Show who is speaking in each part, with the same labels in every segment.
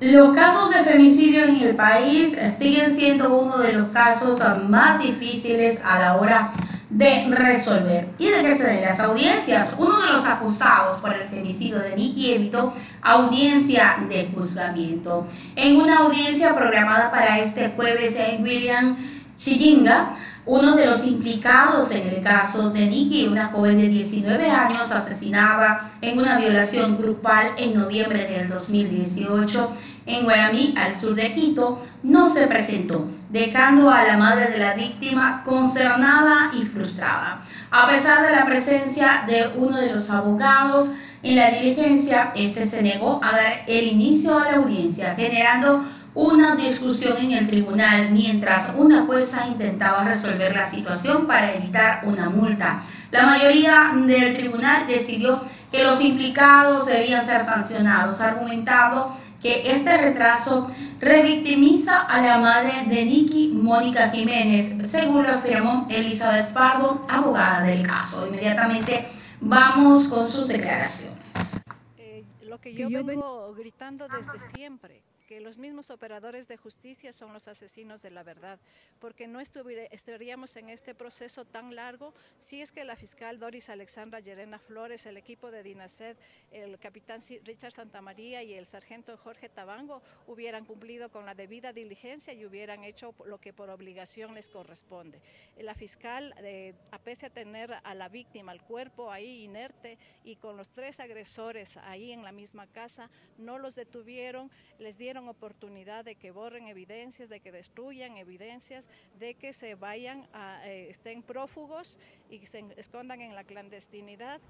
Speaker 1: Los casos de femicidio en el país siguen siendo uno de los casos más difíciles a la hora de resolver. ¿Y de qué se den las audiencias? Uno de los acusados por el femicidio de Nicky evitó audiencia de juzgamiento. En una audiencia programada para este jueves en William Chiringa, uno de los implicados en el caso de Nikki, una joven de 19 años, asesinaba en una violación grupal en noviembre del 2018 en Guaramí, al sur de Quito, no se presentó, dejando a la madre de la víctima consternada y frustrada. A pesar de la presencia de uno de los abogados en la diligencia, este se negó a dar el inicio a la audiencia, generando una discusión en el tribunal mientras una jueza intentaba resolver la situación para evitar una multa. La mayoría del tribunal decidió que los implicados debían ser sancionados, argumentando que este retraso revictimiza a la madre de Nicky, Mónica Jiménez, según lo afirmó Elizabeth Pardo, abogada del caso. Inmediatamente vamos con sus declaraciones.
Speaker 2: Eh, lo que yo vengo gritando desde siempre que los mismos operadores de justicia son los asesinos de la verdad, porque no estaríamos en este proceso tan largo si es que la fiscal Doris Alexandra Llerena Flores, el equipo de Dinacet, el capitán Richard Santamaría y el sargento Jorge Tabango hubieran cumplido con la debida diligencia y hubieran hecho lo que por obligación les corresponde. La fiscal, eh, a pese a tener a la víctima, al cuerpo ahí inerte y con los tres agresores ahí en la misma casa, no los detuvieron, les dieron oportunidad de que borren evidencias, de que destruyan evidencias, de que se vayan, a, eh, estén prófugos y se escondan en la clandestinidad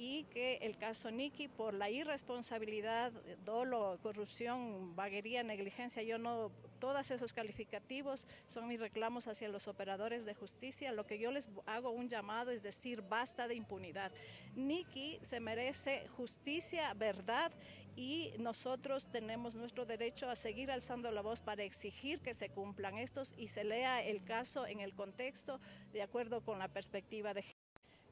Speaker 2: y que el caso Niki por la irresponsabilidad, dolo, corrupción, vaguería, negligencia, yo no, todos esos calificativos son mis reclamos hacia los operadores de justicia. Lo que yo les hago un llamado es decir, basta de impunidad. Niki se merece justicia, verdad y nosotros tenemos nuestro derecho a seguir alzando la voz para exigir que se cumplan estos y se lea el caso en el contexto de acuerdo con la perspectiva de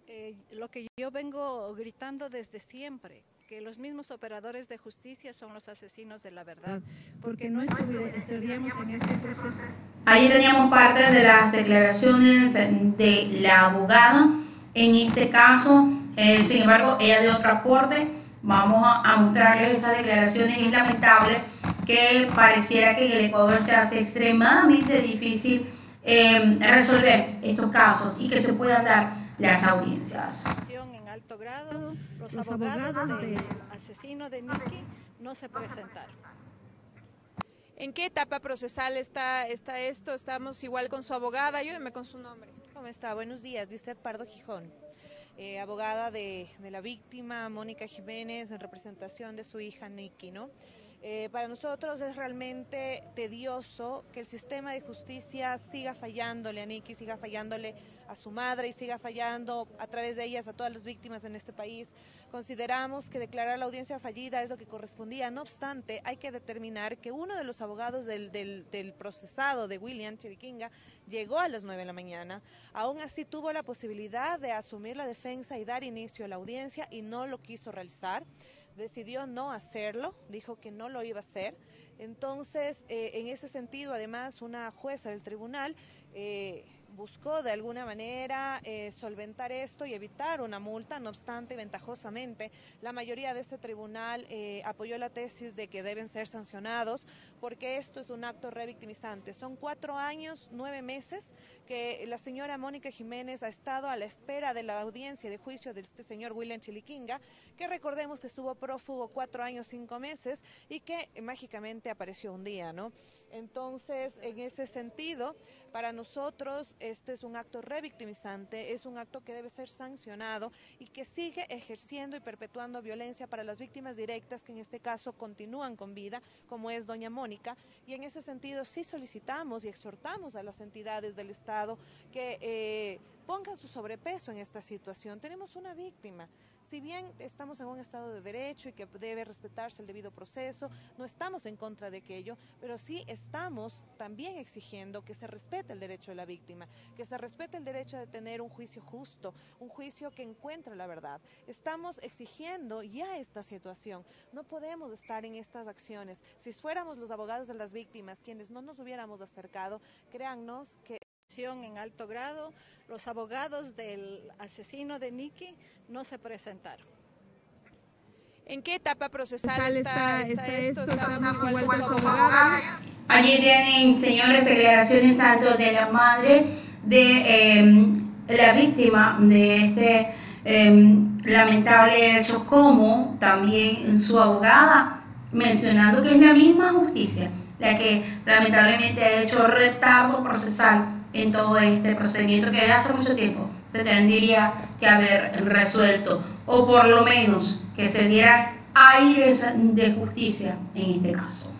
Speaker 2: eh, lo que yo vengo gritando desde siempre, que los mismos operadores de justicia son los asesinos de la verdad, porque no estaríamos en este proceso.
Speaker 1: Ahí teníamos parte de las declaraciones de la abogada, en este caso, eh, sin embargo, ella de otro aporte, vamos a, mostrarles esas declaraciones, es lamentable que pareciera que en el Ecuador se hace extremadamente difícil eh, resolver estos casos y que se puedan dar las audiencias.
Speaker 2: En alto grado, los, abogados, del asesino de Nicky no se presentaron.
Speaker 3: ¿En qué etapa procesal está, está esto? Estamos igual con su abogada. Ayúdeme con su nombre.
Speaker 4: ¿Cómo está? Buenos días. usted Pardo Gijón, eh, abogada de, de, la víctima, Mónica Jiménez, en representación de su hija Nikki, ¿no? Eh, para nosotros es realmente tedioso que el sistema de justicia siga fallándole a Nikki, siga fallándole a su madre y siga fallando a través de ellas a todas las víctimas en este país. Consideramos que declarar la audiencia fallida es lo que correspondía. No obstante, hay que determinar que uno de los abogados del, del procesado de William Chiriquinga llegó a las nueve de la mañana. Aún así tuvo la posibilidad de asumir la defensa y dar inicio a la audiencia y no lo quiso realizar decidió no hacerlo, dijo que no lo iba a hacer. Entonces, eh, en ese sentido, además, una jueza del tribunal eh, buscó de alguna manera eh, solventar esto y evitar una multa, no obstante, ventajosamente, la mayoría de este tribunal eh, apoyó la tesis de que deben ser sancionados porque esto es un acto revictimizante. Son cuatro años, nueve meses que la señora Mónica Jiménez ha estado a la espera de la audiencia de juicio de este señor William Chiliquinga, que recordemos que estuvo prófugo cuatro años, cinco meses y que mágicamente apareció un día, ¿no? Entonces, en ese sentido, para nosotros este es un acto revictimizante, es un acto que debe ser sancionado y que sigue ejerciendo y perpetuando violencia para las víctimas directas que en este caso continúan con vida, como es doña Mónica. Y en ese sentido sí solicitamos y exhortamos a las entidades del Estado que eh, pongan su sobrepeso en esta situación. Tenemos una víctima. Si bien estamos en un Estado de Derecho y que debe respetarse el debido proceso, no estamos en contra de aquello, pero sí estamos también exigiendo que se respete el derecho de la víctima, que se respete el derecho de tener un juicio justo, un juicio que encuentre la verdad. Estamos exigiendo ya esta situación. No podemos estar en estas acciones. Si fuéramos los abogados de las víctimas quienes no nos hubiéramos acercado, créannos que
Speaker 2: en alto grado, los abogados del asesino de Nicky no se presentaron.
Speaker 3: ¿En qué etapa procesal está, esto?
Speaker 1: Allí tienen, señores, declaraciones tanto de la madre de em, la víctima de este em, lamentable hecho como también su abogada mencionando que es la misma justicia la que lamentablemente ha hecho retardo procesal en todo este procedimiento que hace mucho tiempo se tendría que haber resuelto o por lo menos que se dieran aires de justicia en este caso.